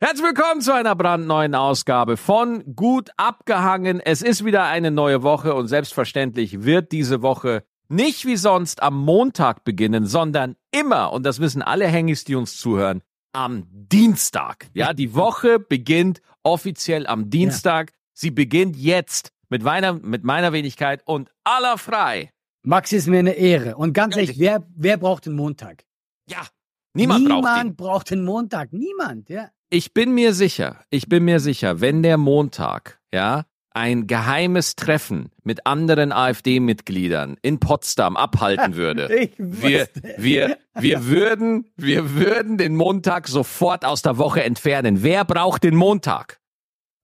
Herzlich willkommen zu einer brandneuen Ausgabe von Gut abgehangen. Es ist wieder eine neue Woche und selbstverständlich wird diese Woche nicht wie sonst am Montag beginnen, sondern immer, und das wissen alle Hengis, die uns zuhören, am Dienstag. Ja, die Woche beginnt offiziell am Dienstag. Ja. Sie beginnt jetzt mit meiner, mit meiner Wenigkeit und aller frei. Max ist mir eine Ehre. Und ganz ehrlich, wer, wer braucht den Montag? Ja, niemand, niemand braucht ihn. braucht den Montag. Niemand, ja. Ich bin mir sicher, ich bin mir sicher, wenn der Montag, ja, ein geheimes Treffen mit anderen AfD-Mitgliedern in Potsdam abhalten würde, wir, wir, wir würden, wir würden den Montag sofort aus der Woche entfernen. Wer braucht den Montag?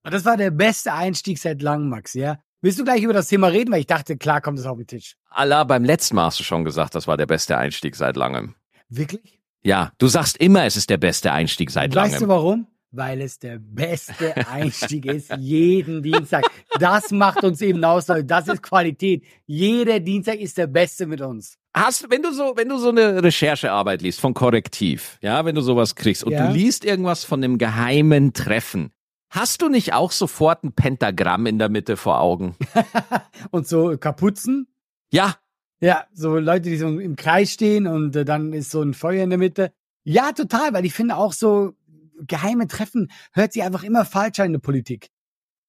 Das war der beste Einstieg seit langem, Max, ja? Willst du gleich über das Thema reden? Weil ich dachte, klar kommt es auf den Tisch. Allah, beim letzten Mal hast du schon gesagt, das war der beste Einstieg seit langem. Wirklich? Ja, du sagst immer, es ist der beste Einstieg seit langem. Weißt du warum? Weil es der beste Einstieg ist, jeden Dienstag. Das macht uns eben aus, das ist Qualität. Jeder Dienstag ist der beste mit uns. Hast, wenn du so, wenn du so eine Recherchearbeit liest von Korrektiv, ja, wenn du sowas kriegst und ja. du liest irgendwas von einem geheimen Treffen, hast du nicht auch sofort ein Pentagramm in der Mitte vor Augen? und so Kapuzen? Ja, ja, so Leute, die so im Kreis stehen und äh, dann ist so ein Feuer in der Mitte. Ja, total, weil ich finde auch so geheime Treffen hört sich einfach immer falsch an in der Politik.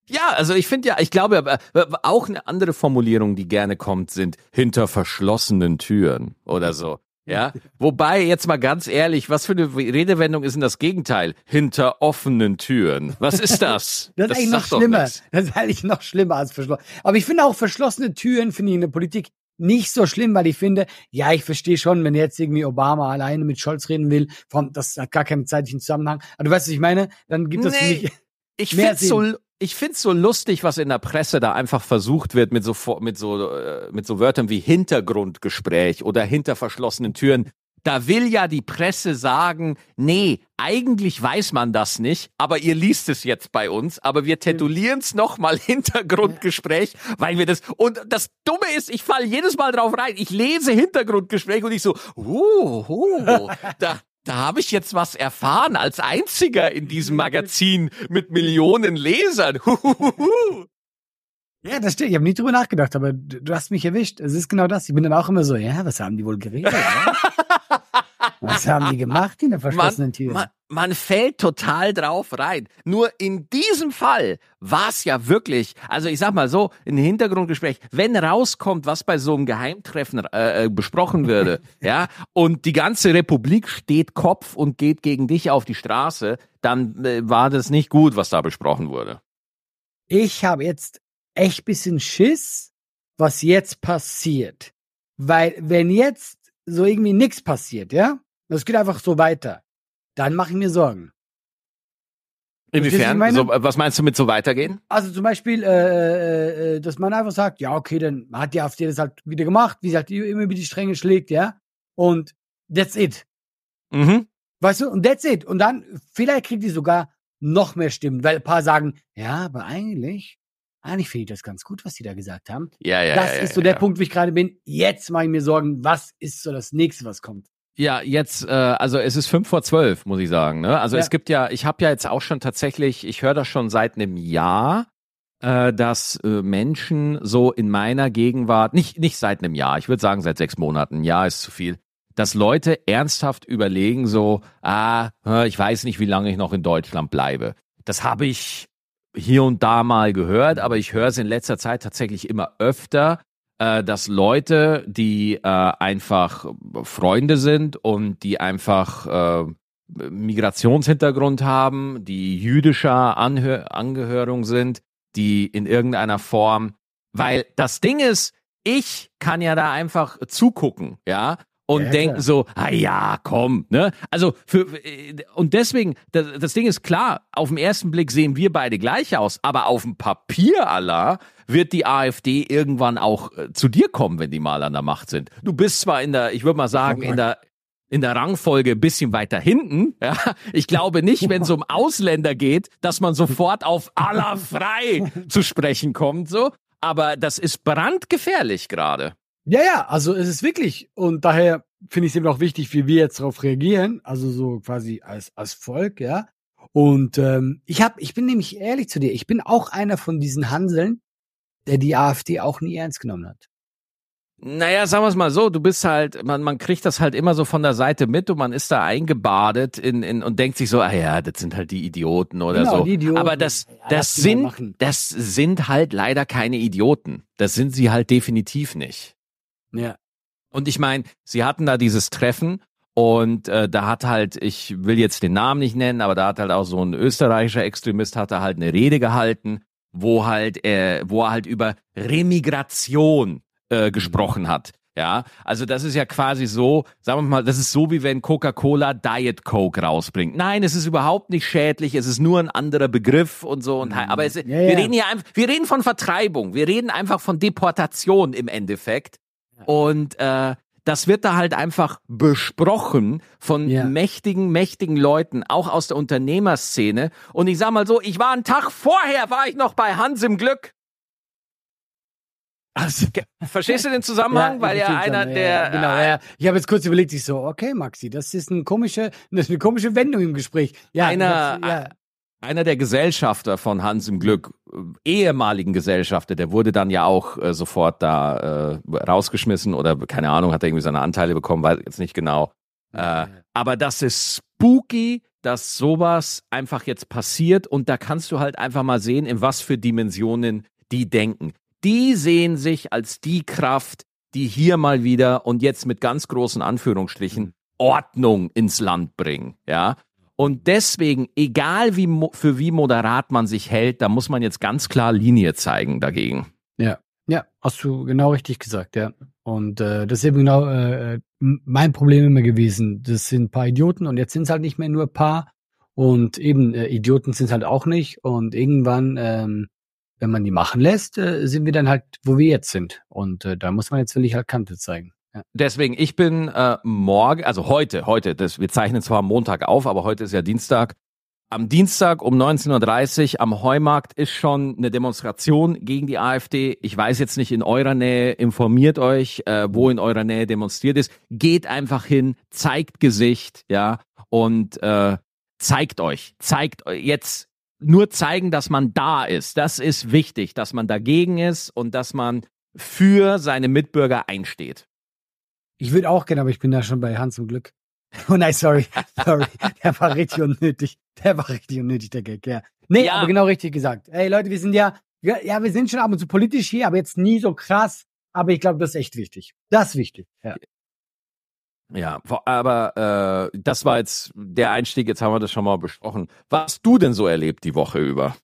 Ja, also ich finde ja, ich glaube, auch eine andere Formulierung, die gerne kommt, sind hinter verschlossenen Türen oder so. Ja, wobei jetzt mal ganz ehrlich, was für eine Redewendung ist denn das Gegenteil? Hinter offenen Türen. Was ist das? das ist das eigentlich noch schlimmer. Das ist eigentlich noch schlimmer als verschlossen. Aber ich finde auch verschlossene Türen finde ich in der Politik nicht so schlimm, weil ich finde, ja, ich verstehe schon, wenn jetzt irgendwie Obama alleine mit Scholz reden will, vom, das hat gar keinen zeitlichen Zusammenhang. Aber du weißt, was ich meine? Dann gibt es nee, für mich ich Sinn. So, ich find's so lustig, was in der Presse da einfach versucht wird mit so mit so äh, mit so Wörtern wie Hintergrundgespräch oder hinter verschlossenen Türen. Da will ja die Presse sagen, nee, eigentlich weiß man das nicht, aber ihr liest es jetzt bei uns, aber wir tätowieren es nochmal Hintergrundgespräch, weil wir das, und das Dumme ist, ich falle jedes Mal drauf rein, ich lese Hintergrundgespräch und ich so, uh, uh da, da habe ich jetzt was erfahren als einziger in diesem Magazin mit Millionen Lesern. Ja, das stimmt. Ich habe nie drüber nachgedacht, aber du, du, hast mich erwischt. Es ist genau das. Ich bin dann auch immer so, ja, was haben die wohl geredet? Was haben die gemacht in der verschlossenen Tür? Man, man, fällt total drauf rein. Nur in diesem Fall war es ja wirklich, also ich sag mal so, ein Hintergrundgespräch, wenn rauskommt, was bei so einem Geheimtreffen äh, äh besprochen würde, ja, und die ganze Republik steht Kopf und geht gegen dich auf die Straße, dann äh, war das nicht gut, was da besprochen wurde. Ich habe jetzt echt bisschen Schiss, was jetzt passiert. Weil wenn jetzt so irgendwie nichts passiert, ja, das geht einfach so weiter, dann mache ich mir Sorgen. Inwiefern? So, was meinst du mit so weitergehen? Also zum Beispiel, äh, äh, äh, dass man einfach sagt, ja, okay, dann hat die AfD das halt wieder gemacht, wie sie halt immer über die Stränge schlägt, ja. Und that's it. Mhm. Weißt du, und that's it. Und dann, vielleicht kriegt die sogar noch mehr Stimmen, weil ein paar sagen, ja, aber eigentlich eigentlich finde ich das ganz gut, was die da gesagt haben. Ja, ja. Das ja, ist so ja, der Punkt, wo ich gerade bin. Jetzt mache ich mir Sorgen, was ist so das nächste, was kommt? Ja, jetzt, äh, also es ist fünf vor zwölf, muss ich sagen. Ne? Also ja. es gibt ja, ich habe ja jetzt auch schon tatsächlich, ich höre das schon seit einem Jahr, äh, dass äh, Menschen so in meiner Gegenwart, nicht, nicht seit einem Jahr, ich würde sagen seit sechs Monaten, ein Jahr ist zu viel, dass Leute ernsthaft überlegen, so, ah, ich weiß nicht, wie lange ich noch in Deutschland bleibe. Das habe ich hier und da mal gehört, aber ich höre es in letzter Zeit tatsächlich immer öfter, dass Leute, die äh, einfach Freunde sind und die einfach äh, Migrationshintergrund haben, die jüdischer Anhör Angehörung sind, die in irgendeiner Form, weil das Ding ist, ich kann ja da einfach zugucken, ja, und ja, denken so, ah ja, komm, ne? Also für und deswegen das, das Ding ist klar, auf den ersten Blick sehen wir beide gleich aus, aber auf dem Papier Allah wird die AfD irgendwann auch äh, zu dir kommen, wenn die mal an der Macht sind. Du bist zwar in der, ich würde mal sagen, in der in der Rangfolge ein bisschen weiter hinten. Ja, ich glaube nicht, wenn es um Ausländer geht, dass man sofort auf Allah frei zu sprechen kommt, so. Aber das ist brandgefährlich gerade. Ja, ja, also es ist wirklich. Und daher finde ich es eben auch wichtig, wie wir jetzt darauf reagieren, also so quasi als, als Volk, ja. Und ähm, ich hab, ich bin nämlich ehrlich zu dir, ich bin auch einer von diesen Hanseln, der die AfD auch nie ernst genommen hat. Naja, sagen wir es mal so, du bist halt, man, man kriegt das halt immer so von der Seite mit und man ist da eingebadet in, in und denkt sich so, ah ja, das sind halt die Idioten oder Genau, so. Idioten. Aber das, Ja, das mal sind, das sind halt leider keine Idioten. Das sind sie halt definitiv nicht. Ja. Und ich meine, sie hatten da dieses Treffen und äh, da hat halt, ich will jetzt den Namen nicht nennen, aber da hat halt auch so ein österreichischer Extremist hat da halt eine Rede gehalten, wo halt, äh, wo er halt über Remigration äh, gesprochen hat. Ja, also das ist ja quasi so, sagen wir mal, das ist so wie wenn Coca-Cola Diet Coke rausbringt. Nein, es ist überhaupt nicht schädlich, es ist nur ein anderer Begriff und so und aber es, Ja, wir ja. reden hier einfach, wir reden von Vertreibung, wir reden einfach von Deportation im Endeffekt. Und äh, das wird da halt einfach besprochen von Ja. mächtigen, mächtigen Leuten, auch aus der Unternehmerszene. Und ich sag mal so, ich war einen Tag vorher, war ich noch bei Hans im Glück. Also, Verstehst du den Zusammenhang? Weil ich ja einer der ja, genau, ja. Ich habe jetzt kurz überlegt, ich so, okay, Maxi, das ist eine komische, das ist eine komische Wendung im Gespräch. Ja, Einer- das, ja. Einer der Gesellschafter von Hans im Glück, ehemaligen Gesellschafter, der wurde dann ja auch äh, sofort da äh, rausgeschmissen oder keine Ahnung, hat er irgendwie seine Anteile bekommen, weiß jetzt nicht genau. Äh, aber das ist spooky, dass sowas einfach jetzt passiert und da kannst du halt einfach mal sehen, in was für Dimensionen die denken. Die sehen sich als die Kraft, die hier mal wieder und jetzt mit ganz großen Anführungsstrichen Ordnung ins Land bringen, ja. Und deswegen, egal wie für wie moderat man sich hält, da muss man jetzt ganz klar Linie zeigen dagegen. Ja, ja, hast du genau richtig gesagt, ja. Und äh, das ist eben genau äh, m- mein Problem immer gewesen. Das sind ein paar Idioten und jetzt sind es halt nicht mehr nur ein paar. Und eben äh, Idioten sind es halt auch nicht. Und irgendwann, ähm, wenn man die machen lässt, äh, sind wir dann halt, wo wir jetzt sind. Und äh, da muss man jetzt wirklich halt Kante zeigen. Deswegen, ich bin äh, morgen, also heute, heute, das, wir zeichnen zwar Montag auf, aber heute ist ja Dienstag. Am Dienstag um 19.30 Uhr am Heumarkt ist schon eine Demonstration gegen die AfD. Ich weiß jetzt nicht in eurer Nähe, informiert euch, äh, wo in eurer Nähe demonstriert ist. Geht einfach hin, zeigt Gesicht, ja, und äh, zeigt euch, zeigt euch jetzt nur zeigen, dass man da ist. Das ist wichtig, dass man dagegen ist und dass man für seine Mitbürger einsteht. Ich würde auch gerne, aber ich bin da schon bei Hans zum Glück. Oh nein, sorry, sorry. Der war richtig unnötig. Der war richtig unnötig, der Gag, ja. Nee, Ja. aber genau richtig gesagt. Ey Leute, wir sind ja, ja, ja, wir sind schon ab und zu politisch hier, aber jetzt nie so krass. Aber ich glaube, das ist echt wichtig. Das ist wichtig. Ja. Ja, aber äh, das war jetzt der Einstieg, jetzt haben wir das schon mal besprochen. Was hast du denn so erlebt die Woche über?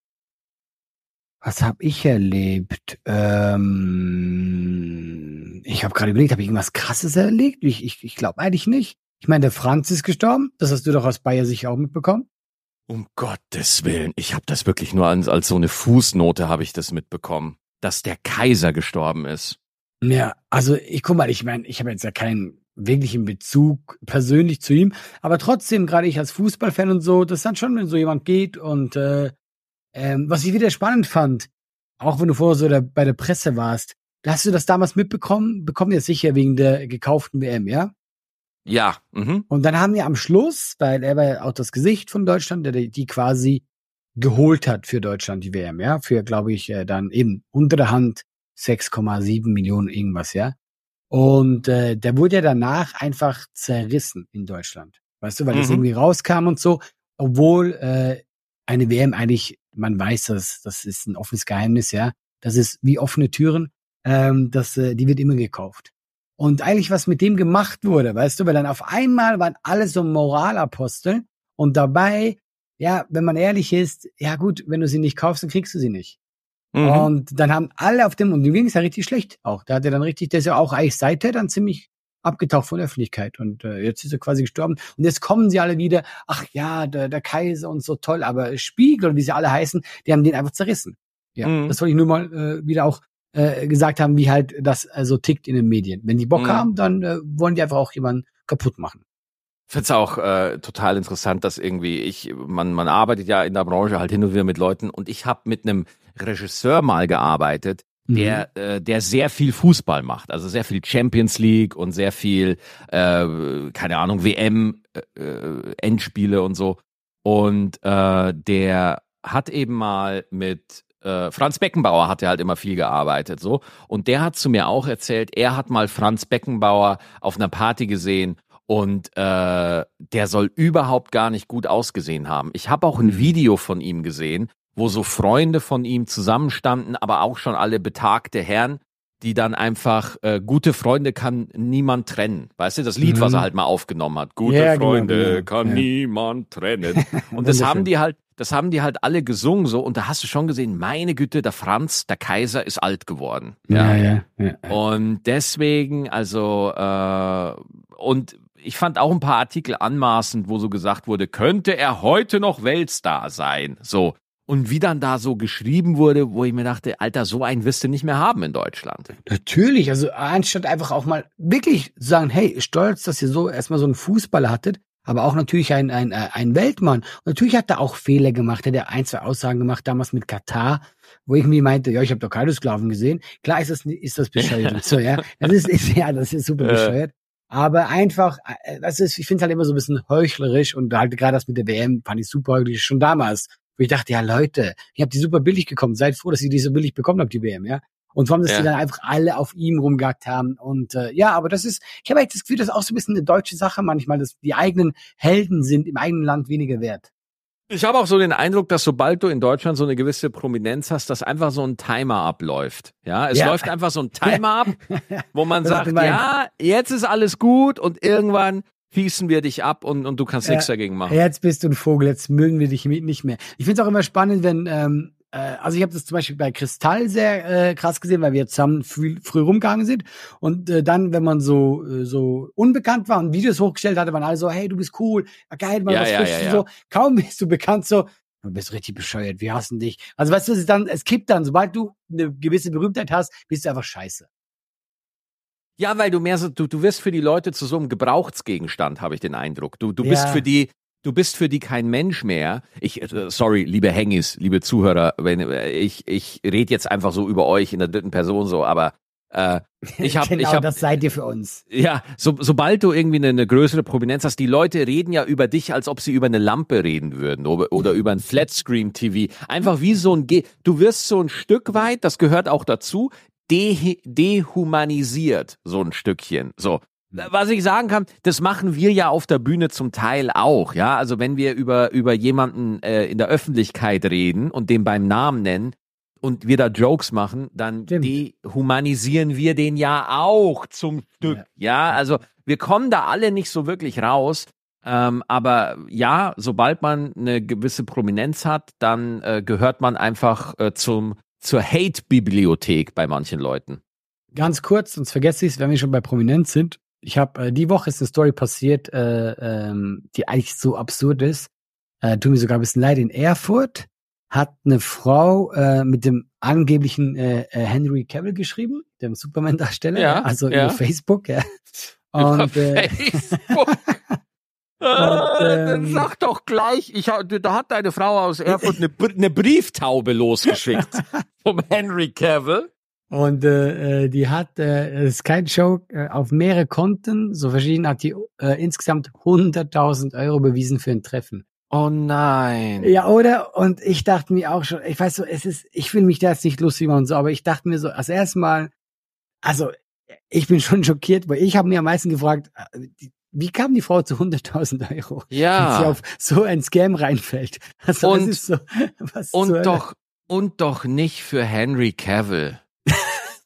Was habe ich erlebt? Ähm, ich habe gerade überlegt, habe ich irgendwas Krasses erlebt? Ich, ich, ich glaube eigentlich nicht. Ich meine, der Franz ist gestorben. Das hast du doch aus Bayer sicher auch mitbekommen. Um Gottes Willen, ich habe das wirklich nur als, als so eine Fußnote habe ich das mitbekommen, dass der Kaiser gestorben ist. Ja, also ich guck mal, ich meine, ich habe jetzt ja keinen wirklichen Bezug persönlich zu ihm, aber trotzdem, gerade ich als Fußballfan und so, das ist dann schon, wenn so jemand geht und äh, ähm, was ich wieder spannend fand, auch wenn du vorher so der, bei der Presse warst, hast du das damals mitbekommen? Bekommen wir sicher wegen der gekauften WM, ja? Ja, mhm. Und dann haben wir am Schluss, weil er war ja auch das Gesicht von Deutschland, der die quasi geholt hat für Deutschland die WM, ja, für glaube ich äh, dann eben unter der Hand 6,7 Millionen irgendwas, ja. Und äh, der wurde ja danach einfach zerrissen in Deutschland, weißt du, weil das Mhm. irgendwie rauskam und so, obwohl äh, eine WM eigentlich, man weiß das, das ist ein offenes Geheimnis, ja, das ist wie offene Türen, ähm, das, äh, die wird immer gekauft. Und eigentlich, was mit dem gemacht wurde, weißt du, weil dann auf einmal waren alle so Moralapostel und dabei, ja, wenn man ehrlich ist, ja gut, wenn du sie nicht kaufst, dann kriegst du sie nicht. Mhm. Und dann haben alle auf dem, und dem ging es ja richtig schlecht auch. Da hat er dann richtig, der ist ja auch eigentlich seither dann ziemlich abgetaucht von der Öffentlichkeit. Und äh, jetzt ist er quasi gestorben. Und jetzt kommen sie alle wieder, ach ja, der, der Kaiser und so toll, aber Spiegel und wie sie alle heißen, die haben den einfach zerrissen. Ja, Mhm. das wollte ich nur mal äh, wieder auch äh, gesagt haben, wie halt das äh, so tickt in den Medien. Wenn die Bock Mhm. haben, dann äh, wollen die einfach auch jemanden kaputt machen. Ich find's auch äh, total interessant, dass irgendwie ich, man, man arbeitet ja in der Branche halt hin und wieder mit Leuten und ich habe mit einem Regisseur mal gearbeitet, der, äh, der sehr viel Fußball macht, also sehr viel Champions League und sehr viel, äh, keine Ahnung, WM, äh, äh, Endspiele und so. Und äh, der hat eben mal mit äh, Franz Beckenbauer hat er halt immer viel gearbeitet, so. Und der hat zu mir auch erzählt, er hat mal Franz Beckenbauer auf einer Party gesehen und äh, der soll überhaupt gar nicht gut ausgesehen haben. Ich habe auch ein mhm. Video von ihm gesehen, wo so Freunde von ihm zusammenstanden, aber auch schon alle betagte Herren, die dann einfach äh, gute Freunde kann niemand trennen. Weißt du, das Lied, mhm. was er halt mal aufgenommen hat. Gute ja, genau, Freunde genau, genau. kann ja. niemand trennen. Und das haben die halt, das haben die halt alle gesungen so und da hast du schon gesehen, meine Güte, der Franz, der Kaiser ist alt geworden. Ja, ja. ja, ja. Und deswegen, also äh, und ich fand auch ein paar Artikel anmaßend, wo so gesagt wurde, könnte er heute noch Weltstar sein? So. Und wie dann da so geschrieben wurde, wo ich mir dachte, Alter, so einen wirst du nicht mehr haben in Deutschland. Natürlich, also anstatt einfach auch mal wirklich sagen, hey, stolz, dass ihr so erstmal so einen Fußballer hattet, aber auch natürlich ein, ein, ein Weltmann. Und natürlich hat er auch Fehler gemacht, hat er ein, zwei Aussagen gemacht, damals mit Katar, wo ich mir meinte, ja, ich habe doch keine Sklaven gesehen. Klar ist das, ist das bescheuert. so, ja. Das ist, ist, ja, das ist super bescheuert. Aber einfach, äh, das ist, ich finde es halt immer so ein bisschen heuchlerisch und halt gerade das mit der WM fand ich super heuchlerisch schon damals. Wo ich dachte, ja Leute, ich habe die super billig bekommen. Seid froh, dass ihr die so billig bekommen habt, die WM, ja. Und vor allem, dass ja. die dann einfach alle auf ihm rumgehackt haben. Und äh, ja, aber das ist, ich habe eigentlich das Gefühl, das ist auch so ein bisschen eine deutsche Sache manchmal, dass die eigenen Helden sind im eigenen Land weniger wert. Ich habe auch so den Eindruck, dass sobald du in Deutschland so eine gewisse Prominenz hast, dass einfach so ein Timer abläuft. Ja, es ja. läuft einfach so ein Timer ab, wo man sagt, ja, jetzt ist alles gut und irgendwann hießen wir dich ab und, und du kannst ja, nichts dagegen machen. Jetzt bist du ein Vogel, jetzt mögen wir dich nicht mehr. Ich finde es auch immer spannend, wenn ähm, äh, also ich habe das zum Beispiel bei Kristall sehr äh, krass gesehen, weil wir zusammen früh, früh rumgegangen sind. Und äh, dann, wenn man so äh, so unbekannt war und Videos hochgestellt hatte, waren alle so, hey, du bist cool, geil, mal ja, was ja, ja, ja. so. Kaum bist du bekannt, so, du bist richtig bescheuert, wir hassen dich. Also weißt du, es ist dann, es kippt dann, sobald du eine gewisse Berühmtheit hast, bist du einfach scheiße. Ja, weil du mehr so, du, du wirst für die Leute zu so einem Gebrauchsgegenstand, habe ich den Eindruck. Du, du bist für die, du bist für die kein Mensch mehr. Ich, äh, sorry, liebe Hengis, liebe Zuhörer, wenn äh, ich, ich rede jetzt einfach so über euch in der dritten Person so, aber äh, ich habe, genau, ich hab, das seid ihr für uns. Ja, so, sobald du irgendwie eine, eine, größere Prominenz hast, die Leute reden ja über dich, als ob sie über eine Lampe reden würden oder, oder über ein Flatscreen TV. Einfach wie so ein, Ge du wirst so ein Stück weit, das gehört auch dazu, de dehumanisiert, so ein Stückchen. So, was ich sagen kann, das machen wir ja auf der Bühne zum Teil auch, ja. Also wenn wir über über jemanden äh, in der Öffentlichkeit reden und den beim Namen nennen und wir da Jokes machen, dann Stimmt. dehumanisieren wir den ja auch zum Stück, ja. ja? Also wir kommen da alle nicht so wirklich raus. Ähm, aber ja, sobald man eine gewisse Prominenz hat, dann äh, gehört man einfach äh, zum zur Hate-Bibliothek bei manchen Leuten. Ganz kurz, sonst vergesse ich es, wenn wir schon bei Prominenz sind ich habe äh, die Woche ist eine Story passiert, äh, ähm, die eigentlich so absurd ist. Äh, tut mir sogar ein bisschen leid. In Erfurt hat eine Frau äh, mit dem angeblichen äh, äh Henry Cavill geschrieben, dem Superman-Darsteller, ja, also ja. über Facebook. Ja. Und, über äh, Facebook. Und, ähm, Sag doch gleich, ich, da hat deine Frau aus Erfurt eine, eine Brieftaube losgeschickt vom Henry Cavill. Und äh, äh, die hat, äh, ist kein Joke, äh, auf mehrere Konten, so verschieden, hat die äh, insgesamt 100.000 Euro bewiesen für ein Treffen. Oh nein. Ja, oder? Und ich dachte mir auch schon, ich weiß so, es ist, ich will mich da jetzt nicht lustig machen und so, aber ich dachte mir so, als erstes Mal, also ich bin schon schockiert, weil ich habe mir am meisten gefragt, äh, wie kam die Frau zu 100.000 Euro? Ja. Wenn sie auf so ein Scam reinfällt. Also, und, so, und doch, und doch nicht für Henry Cavill.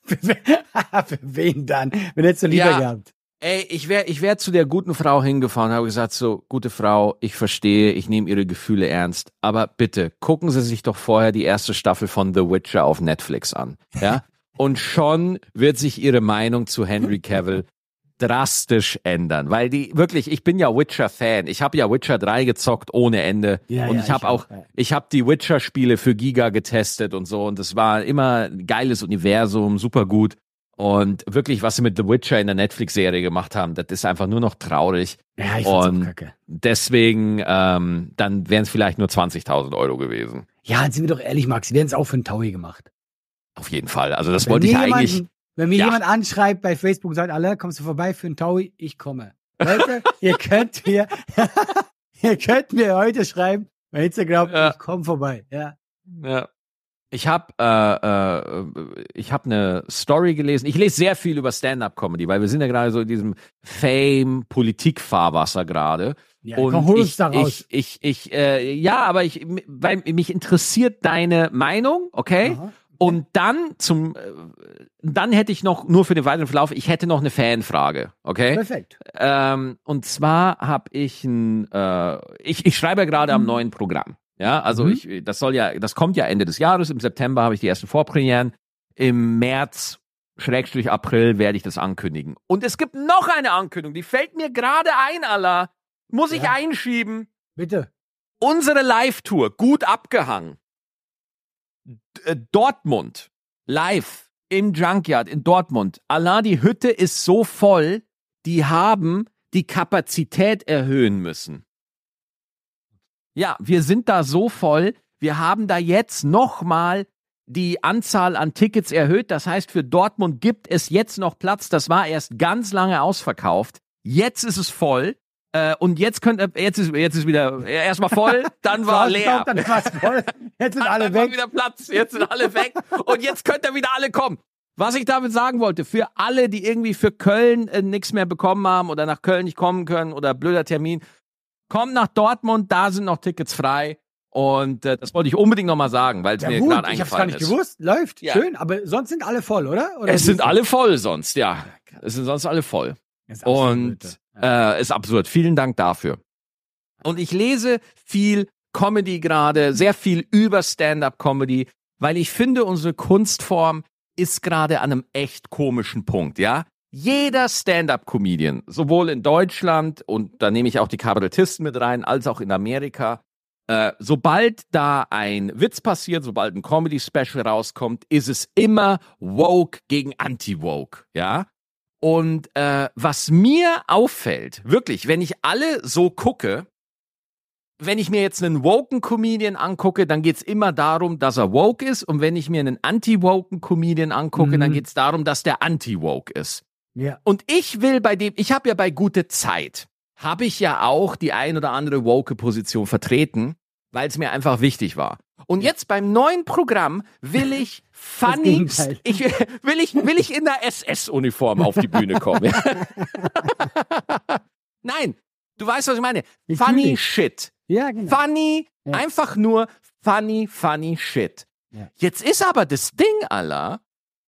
Für wen dann? Wenn hättest du lieber ja, gehabt. Ey, ich wäre ich wär zu der guten Frau hingefahren und habe gesagt, so, gute Frau, ich verstehe, ich nehme ihre Gefühle ernst, aber bitte, gucken Sie sich doch vorher die erste Staffel von The Witcher auf Netflix an. Ja? Und schon wird sich ihre Meinung zu Henry Cavill drastisch ändern, weil die wirklich, ich bin ja Witcher-Fan. Ich habe ja Witcher 3 gezockt ohne Ende ja, und ja, ich habe auch, auch, ich habe die Witcher-Spiele für Giga getestet und so und es war immer ein geiles Universum, super gut. Und wirklich, was sie mit The Witcher in der Netflix-Serie gemacht haben, das ist einfach nur noch traurig. Ja, ich und kacke. deswegen, ähm, dann wären es vielleicht nur 20.000 Euro gewesen. Ja, sind wir doch ehrlich, Max, sie werden es auch für einen Taui gemacht. Auf jeden Fall. Also das Wenn wollte ich eigentlich. Wenn mir ja. jemand anschreibt bei Facebook und sagt, alle, kommst du vorbei für einen Taui? Ich komme. Leute, ihr könnt mir, ihr könnt mir heute schreiben bei Instagram, ja. ich komm vorbei. Ja. Ja. Ich habe äh, äh, ich habe eine Story gelesen. Ich lese sehr viel über Stand-up-Comedy, weil wir sind ja gerade so in diesem Fame-Politik-Fahrwasser gerade. Ja, und komm, ich, ich, ich, ich, äh, ja, aber ich, weil mich interessiert deine Meinung, okay? Aha. Und dann zum, äh, dann hätte ich noch nur für den weiteren Verlauf, ich hätte noch eine Fanfrage, okay? Perfekt. Ähm, und zwar habe ich ein, äh, ich, ich schreibe gerade am mhm. neuen Programm. Ja, also mhm. ich, das soll ja, das kommt ja Ende des Jahres. Im September habe ich die ersten Vorpremieren. Im März, Schrägstrich April, werde ich das ankündigen. Und es gibt noch eine Ankündigung, die fällt mir gerade ein, Allah. Muss ja. ich einschieben. Bitte. Unsere Live-Tour, gut abgehangen. Äh, Dortmund, live im Junkyard in Dortmund. Allah, die Hütte ist so voll, die haben die Kapazität erhöhen müssen. Ja, wir sind da so voll. Wir haben da jetzt nochmal die Anzahl an Tickets erhöht. Das heißt, für Dortmund gibt es jetzt noch Platz. Das war erst ganz lange ausverkauft. Jetzt ist es voll. Äh, und jetzt könnt jetzt ist jetzt ist wieder erstmal voll, dann war leer. Dann voll. Jetzt sind alle weg. wieder Platz. Jetzt sind alle weg. Und jetzt könnt ihr wieder alle kommen. Was ich damit sagen wollte, für alle, die irgendwie für Köln äh, nichts mehr bekommen haben oder nach Köln nicht kommen können oder blöder Termin, Kommt nach Dortmund, da sind noch Tickets frei. Und äh, das wollte ich unbedingt nochmal sagen, weil es ja, mir gerade eingefallen ist. Ich hab's gar nicht ist. gewusst. Läuft. Ja. Schön. Aber sonst sind alle voll, oder? oder es sind alle voll sonst, ja. Es sind sonst alle voll. Und. Äh, ist absurd. Vielen Dank dafür. Und ich lese viel Comedy gerade, sehr viel über Stand-up-Comedy, weil ich finde, unsere Kunstform ist gerade an einem echt komischen Punkt, ja? Jeder Stand-up-Comedian, sowohl in Deutschland und da nehme ich auch die Kabarettisten mit rein, als auch in Amerika, äh, sobald da ein Witz passiert, sobald ein Comedy-Special rauskommt, ist es immer woke gegen anti-woke, ja? Und äh, was mir auffällt, wirklich, wenn ich alle so gucke, wenn ich mir jetzt einen woken Comedian angucke, dann geht's immer darum, dass er woke ist. Und wenn ich mir einen anti-woken Comedian angucke, mhm. dann geht's darum, dass der anti-woke ist. Ja. Und ich will bei dem, ich habe ja bei gute Zeit, habe ich ja auch die ein oder andere woke Position vertreten, weil es mir einfach wichtig war. Und jetzt beim neuen Programm will ich funny, ich will ich will ich in der SS Uniform auf die Bühne kommen. Nein, du weißt was ich meine. Ich funny shit. Ja, genau. Funny, ja. einfach nur funny funny shit. Ja. Jetzt ist aber das Ding aller,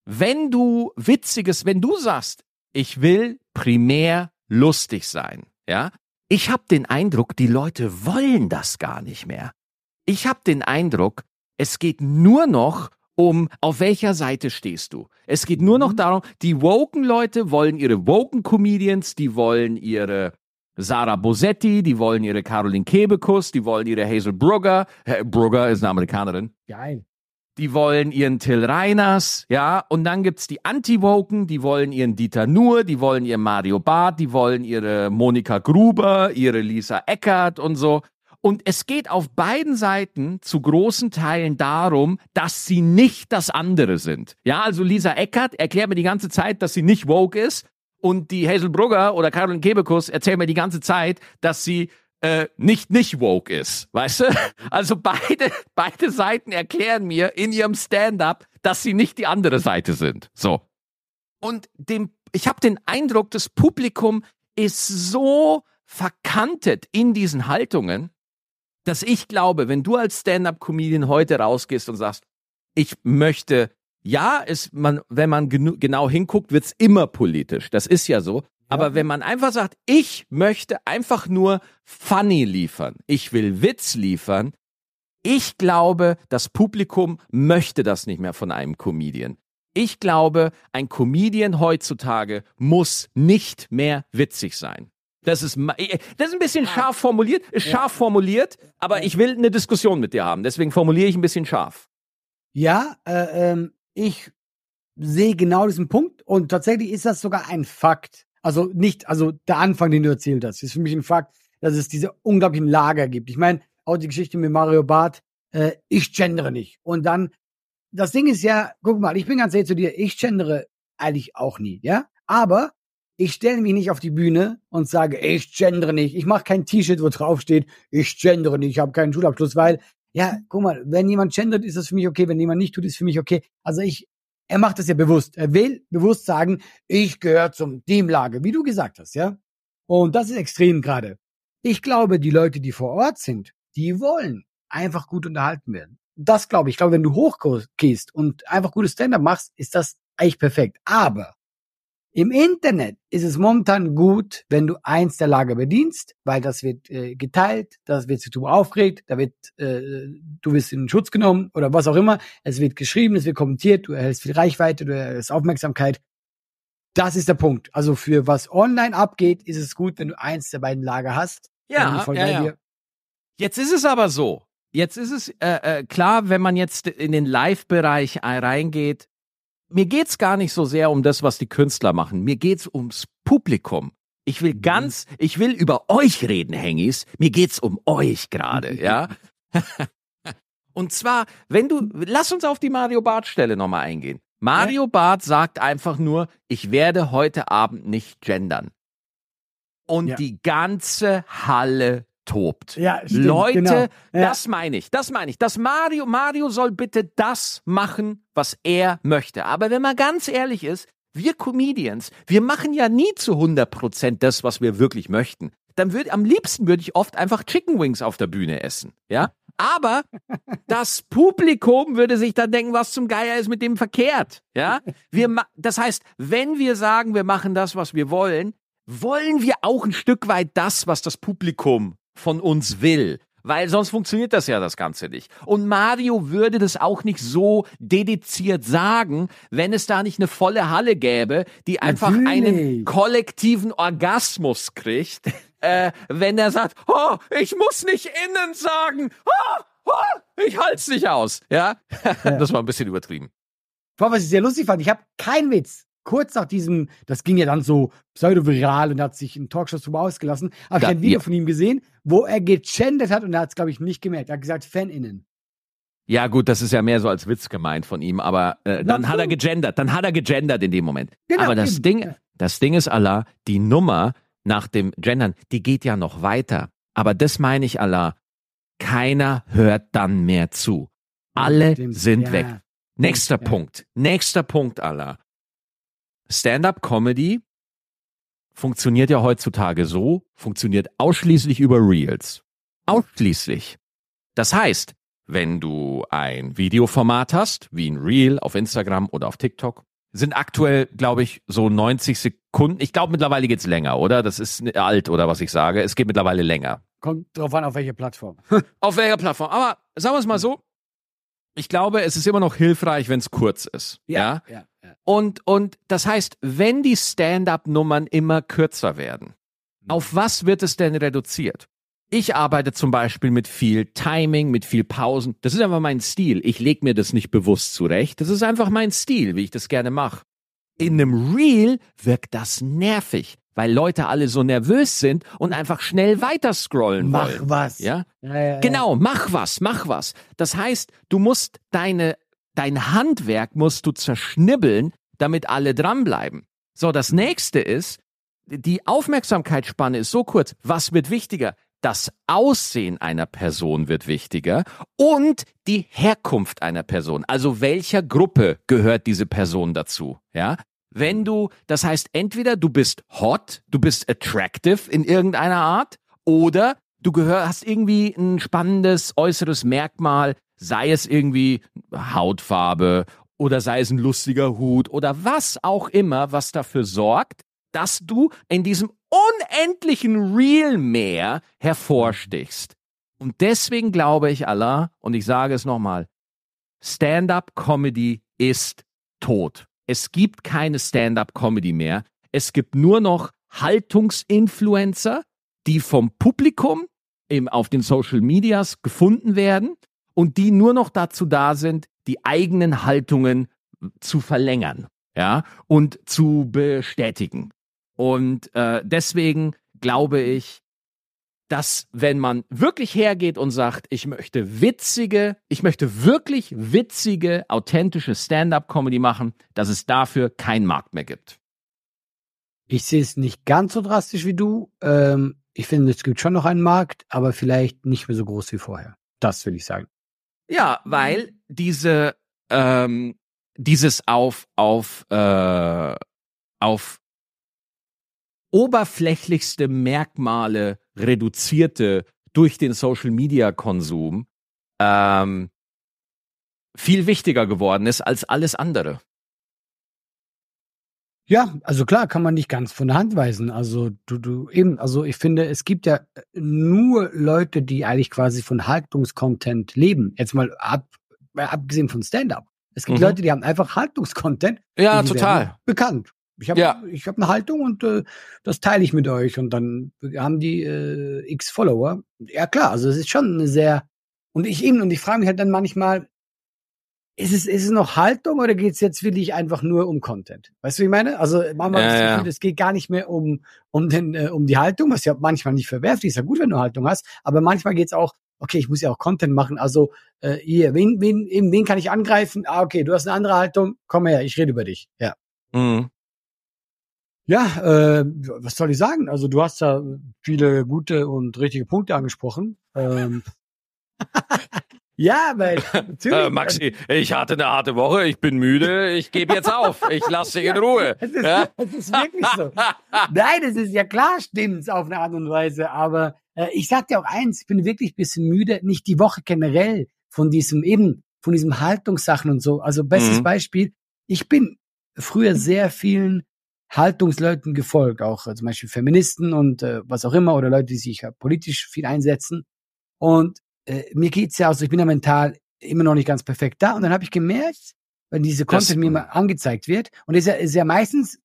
wenn du witziges, wenn du sagst, ich will primär lustig sein, ja? Ich habe den Eindruck, die Leute wollen das gar nicht mehr. Ich habe den Eindruck, es geht nur noch um, auf welcher Seite stehst du. Es geht nur noch mhm. darum, die woken Leute wollen ihre woken Comedians, die wollen ihre Sarah Bosetti, die wollen ihre Caroline Kebekus, die wollen ihre Hazel Brugger. Brugger ist eine Amerikanerin. Geil die wollen ihren Till Reiners, ja, und dann gibt's die Anti-Woken, die wollen ihren Dieter Nuhr, die wollen ihren Mario Barth, die wollen ihre Monika Gruber, ihre Lisa Eckert und so. Und es geht auf beiden Seiten zu großen Teilen darum, dass sie nicht das andere sind. Ja, also Lisa Eckert erklärt mir die ganze Zeit, dass sie nicht woke ist. Und die Hazel Brugger oder Caroline Kebekus erzählt mir die ganze Zeit, dass sie äh, nicht nicht woke ist, weißt du? Also beide beide Seiten erklären mir in ihrem Stand-up, dass sie nicht die andere Seite sind. So. Und dem ich habe den Eindruck, das Publikum ist so verkantet in diesen Haltungen, dass ich glaube, wenn du als Stand-up-Comedian heute rausgehst und sagst, ich möchte, ja, ist man, wenn man genau hinguckt, wird's immer politisch. Das ist ja so. Aber wenn man einfach sagt, ich möchte einfach nur funny liefern, ich will Witz liefern, ich glaube, das Publikum möchte das nicht mehr von einem Comedian. Ich glaube, ein Comedian heutzutage muss nicht mehr witzig sein. Das ist, äh, das ist ein bisschen scharf formuliert, ist scharf formuliert, aber ich will eine Diskussion mit dir haben. Deswegen formuliere ich ein bisschen scharf. Ja, äh, ähm, ich sehe genau diesen Punkt und tatsächlich ist das sogar ein Fakt. Also nicht, also der Anfang, den du erzählt hast, ist für mich ein Fakt, dass es diese unglaublichen Lager gibt. Ich meine, auch die Geschichte mit Mario Barth, äh, ich gendere nicht. Und dann, das Ding ist ja, guck mal, ich bin ganz ehrlich zu dir, ich gendere eigentlich auch nie, ja? Aber ich stelle mich nicht auf die Bühne und sage, ich gendere nicht. Ich mache kein T-Shirt, wo drauf steht, ich gendere nicht, ich habe keinen Schulabschluss, weil, ja, guck mal, wenn jemand gendert, ist das für mich okay, wenn jemand nicht tut, ist für mich okay. Also ich, er macht das ja bewusst. Er will bewusst sagen, ich gehöre zum Teamlager, wie du gesagt hast, ja. Und das ist extrem gerade. Ich glaube, die Leute, die vor Ort sind, die wollen einfach gut unterhalten werden. Das glaube ich. Ich glaube, wenn du hochgehst und einfach gutes Stand-up machst, ist das eigentlich perfekt. Aber im Internet ist es momentan gut, wenn du eins der Lager bedienst, weil das wird äh, geteilt, das wird sich drüber aufgeregt, da wird, äh, du wirst in Schutz genommen oder was auch immer. Es wird geschrieben, es wird kommentiert, du erhältst viel Reichweite, du erhältst Aufmerksamkeit. Das ist der Punkt. Also für was online abgeht, ist es gut, wenn du eins der beiden Lager hast. Ja, ja, ja. Jetzt ist es aber so. Jetzt ist es äh, äh, klar, wenn man jetzt in den Live-Bereich reingeht, mir geht's gar nicht so sehr um das, was die Künstler machen. Mir geht's ums Publikum. Ich will mhm. ganz, ich will über euch reden, Hengis. Mir geht's um euch gerade, ja. Und zwar, wenn du, lass uns auf die Mario Bart Stelle nochmal eingehen. Mario ja. Barth sagt einfach nur, ich werde heute Abend nicht gendern. Und ja. die ganze Halle tobt. Ja, stimmt, Leute, genau. ja. das meine ich, das meine ich. Das Mario, Mario soll bitte das machen, was er möchte. Aber wenn man ganz ehrlich ist, wir Comedians, wir machen ja nie zu 100 Prozent das, was wir wirklich möchten. Dann würde, am liebsten würde ich oft einfach Chicken Wings auf der Bühne essen, ja? Aber das Publikum würde sich dann denken, was zum Geier ist mit dem verkehrt, ja? Wir, das heißt, wenn wir sagen, wir machen das, was wir wollen, wollen wir auch ein Stück weit das, was das Publikum von uns will. Weil sonst funktioniert das ja das Ganze nicht. Und Mario würde das auch nicht so dediziert sagen, wenn es da nicht eine volle Halle gäbe, die einfach Natürlich. einen kollektiven Orgasmus kriegt, äh, wenn er sagt, oh, ich muss nicht innen sagen, oh, oh, ich halt's nicht aus. Ja? ja. das war ein bisschen übertrieben. Vor was ich sehr lustig fand, ich habe keinen Witz kurz nach diesem, das ging ja dann so pseudo-viral und hat sich in Talkshows drüber ausgelassen, habe ich ein Video ja. von ihm gesehen, wo er gegendert hat und er hat es, glaube ich, nicht gemerkt. Er hat gesagt, FanInnen. Ja, gut, das ist ja mehr so als Witz gemeint von ihm, aber äh, dann hat er gegendert, dann hat er gegendert in dem Moment. Genau, aber das eben. Ding, das Ding ist Allah, die Nummer nach dem Gendern, die geht ja noch weiter. Aber das meine ich Allah, keiner hört dann mehr zu. Alle sind ja. weg. Nächster ja. Punkt. Nächster Punkt, Allah. Stand-up-Comedy funktioniert ja heutzutage so, funktioniert ausschließlich über Reels. Ausschließlich. Das heißt, wenn du ein Videoformat hast, wie ein Reel auf Instagram oder auf TikTok, sind aktuell, glaube ich, so 90 Sekunden. Ich glaube, mittlerweile geht's länger, oder? Das ist alt, oder was ich sage. Es geht mittlerweile länger. Kommt drauf an, auf welche Plattform. auf welcher Plattform. Aber sagen wir es mal so. Ich glaube, es ist immer noch hilfreich, wenn es kurz ist. Ja, ja. ja. Und, und das heißt, wenn die Stand-up-Nummern immer kürzer werden, mhm. auf was wird es denn reduziert? Ich arbeite zum Beispiel mit viel Timing, mit viel Pausen. Das ist einfach mein Stil. Ich lege mir das nicht bewusst zurecht. Das ist einfach mein Stil, wie ich das gerne mache. In einem Reel wirkt das nervig, weil Leute alle so nervös sind und einfach schnell weiter scrollen wollen. Mach was. Ja? Ja, ja, ja? Genau, mach was, mach was. Das heißt, du musst deine dein Handwerk musst du zerschnibbeln, damit alle dranbleiben. So, das nächste ist, die Aufmerksamkeitsspanne ist so kurz. Was wird wichtiger? Das Aussehen einer Person wird wichtiger und die Herkunft einer Person. Also welcher Gruppe gehört diese Person dazu? Ja? Wenn du, das heißt, entweder du bist hot, du bist attractive in irgendeiner Art oder du gehör, hast irgendwie ein spannendes äußeres Merkmal, sei es irgendwie Hautfarbe oder sei es ein lustiger Hut oder was auch immer, was dafür sorgt, dass du in diesem unendlichen Real Meer hervorstichst. Und deswegen glaube ich, Allah, und ich sage es nochmal, Stand-up-Comedy ist tot. Es gibt keine Stand-up-Comedy mehr. Es gibt nur noch Haltungsinfluencer, die vom Publikum auf den Social Medias gefunden werden und die nur noch dazu da sind, die eigenen Haltungen zu verlängern, ja, und zu bestätigen. Und äh, deswegen glaube ich, dass wenn man wirklich hergeht und sagt, ich möchte witzige, ich möchte wirklich witzige, authentische Stand-up-Comedy machen, dass es dafür keinen Markt mehr gibt. Ich sehe es nicht ganz so drastisch wie du. Ähm, ich finde, es gibt schon noch einen Markt, aber vielleicht nicht mehr so groß wie vorher. Das will ich sagen. Ja, weil diese ähm, dieses auf auf äh, auf oberflächlichste Merkmale reduzierte durch den Social Media Konsum ähm, viel wichtiger geworden ist als alles andere. Ja, also klar, kann man nicht ganz von der Hand weisen. Also du, du eben, also ich finde, es gibt ja nur Leute, die eigentlich quasi von Haltungskontent leben. Jetzt mal ab, abgesehen von Stand-up. Es gibt mhm. Leute, die haben einfach Haltungskontent. Ja, total. Bekannt. Ich habe ja. ich hab eine Haltung und äh, das teile ich mit euch und dann haben die äh, x Follower. Ja klar, also es ist schon eine sehr und ich eben und ich frage mich halt dann manchmal, ist es, ist es noch Haltung oder geht es jetzt wirklich einfach nur um Content? Weißt du, wie ich meine? Also manchmal ja, das Gefühl, es geht gar nicht mehr um, um, den, äh, um die Haltung, was ja manchmal nicht verwerflich ist. Ja gut, wenn du Haltung hast, aber manchmal geht es auch, okay, ich muss ja auch Content machen. Also äh, hier, wen, wen, eben, wen kann ich angreifen? Ah, okay, du hast eine andere Haltung, komm her, ich rede über dich. Ja. Mhm. Ja, äh, was soll ich sagen? Also du hast da viele gute und richtige Punkte angesprochen. Ähm, Ja, weil natürlich. Äh, Maxi, ich hatte eine harte Woche, ich bin müde, ich gebe jetzt auf, ich lasse dich in Ruhe. Es ist, ja? es ist wirklich so. Nein, es ist ja klar, stimmt's auf eine Art und Weise, aber äh, ich sag dir auch eins, ich bin wirklich bisschen müde, nicht die Woche generell von diesem eben, von diesem Haltungssachen und so. Also bestes mhm. Beispiel, ich bin früher sehr vielen Haltungsleuten gefolgt, auch äh, zum Beispiel Feministen und äh, was auch immer oder Leute, die sich ja politisch viel einsetzen. Und äh, mir geht's ja, also ich bin ja mental immer noch nicht ganz perfekt da. Und dann habe ich gemerkt, wenn diese Content das, mir mal angezeigt wird, und ist ja, ist ja meistens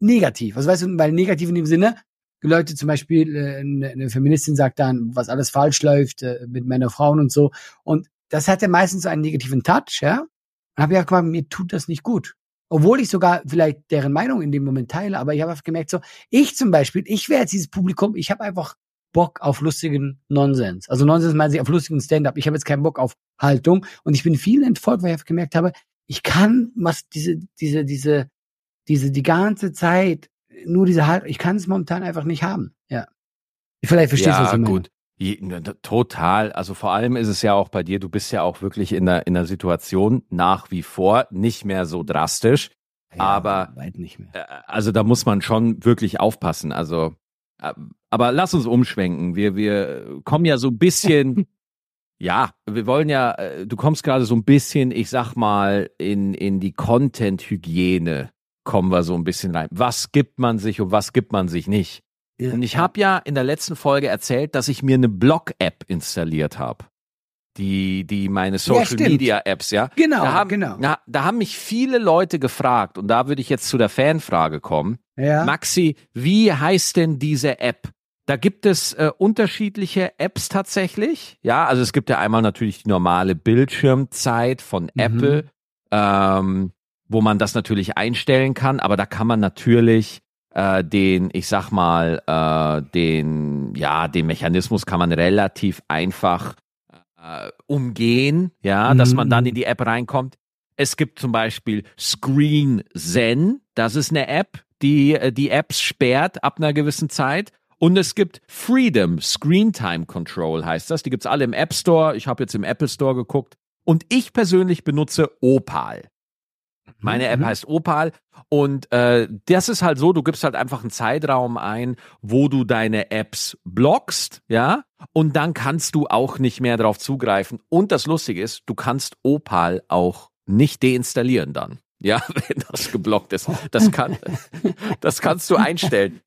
negativ. Also weißt du, weil negativ in dem Sinne, Leute zum Beispiel, äh, eine Feministin sagt dann, was alles falsch läuft äh, mit Männern, Frauen und so. Und das hat ja meistens einen negativen Touch, ja. Dann habe ich auch gemeint, mir tut das nicht gut. Obwohl ich sogar vielleicht deren Meinung in dem Moment teile, aber ich habe gemerkt, so, ich zum Beispiel, ich wäre jetzt dieses Publikum, ich habe einfach Bock auf lustigen Nonsens. Also Nonsens meint sich auf lustigen Stand-up. Ich habe jetzt keinen Bock auf Haltung und ich bin viel entfolgt, weil ich gemerkt habe, ich kann was diese diese diese diese die ganze Zeit nur diese Haltung, ich kann es momentan einfach nicht haben. Ja. Vielleicht verstehst ja, du was ich gut. Ne, total. Also vor allem ist es ja auch bei dir, du bist ja auch wirklich in der, in der Situation nach wie vor nicht mehr so drastisch. Ja, aber weit nicht mehr. Äh, also da muss man schon wirklich aufpassen. Also äh, aber lass uns umschwenken. Wir, wir kommen ja so ein bisschen, ja, wir wollen ja, äh, du kommst gerade so ein bisschen, ich sag mal, in, in die Content-Hygiene kommen wir so ein bisschen rein. Was gibt man sich und was gibt man sich nicht? Und ich habe ja in der letzten Folge erzählt, dass ich mir eine Blog-App installiert habe. Die, die meine Social ja, Media Apps, ja. Genau, da haben, genau. Da, da haben mich viele Leute gefragt und da würde ich jetzt zu der Fanfrage kommen. Ja. Maxi, wie heißt denn diese App? Da gibt es äh, unterschiedliche Apps tatsächlich. Ja, also es gibt ja einmal natürlich die normale Bildschirmzeit von mhm. Apple, ähm, wo man das natürlich einstellen kann, aber da kann man natürlich äh, den, ich sag mal, äh, den, ja, den Mechanismus kann man relativ einfach äh, umgehen, ja, mhm. dass man dann in die App reinkommt. Es gibt zum Beispiel Screen Zen, das ist eine App, die äh, die Apps sperrt ab einer gewissen Zeit. Und es gibt Freedom, Screen Time Control heißt das. Die gibt's alle im App Store. Ich habe jetzt im Apple Store geguckt. Und ich persönlich benutze Opal. Meine App mhm. heißt Opal und äh, das ist halt so, du gibst halt einfach einen Zeitraum ein, wo du deine Apps blockst, ja, und dann kannst du auch nicht mehr darauf zugreifen. Und das Lustige ist, du kannst Opal auch nicht deinstallieren dann. Ja, wenn das geblockt ist. Das kann, das kannst du einstellen.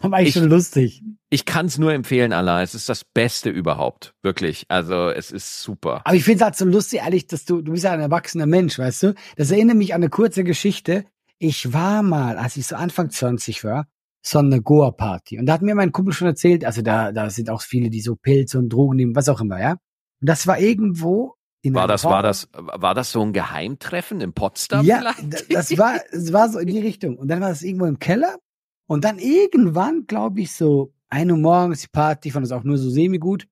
Aber eigentlich ich, schon lustig. Ich kann es nur empfehlen, Allah. Es ist das Beste überhaupt. Wirklich. Also es ist super. Aber ich finde es halt so lustig, ehrlich, dass du, du bist ja ein erwachsener Mensch, weißt du? Das erinnert mich an eine kurze Geschichte. Ich war mal, als ich so Anfang 20 war, so eine Goa-Party. Und da hat mir mein Kumpel schon erzählt, also da, da sind auch viele, die so Pilze und Drogen nehmen, was auch immer, ja. Und das war irgendwo in war das, war das, war das so ein Geheimtreffen in Potsdam? Ja, vielleicht? das war, das war so in die Richtung. Und dann war das irgendwo im Keller und dann irgendwann, glaube ich, so ein Uhr morgens, die Party, fand das auch nur so semi-gut,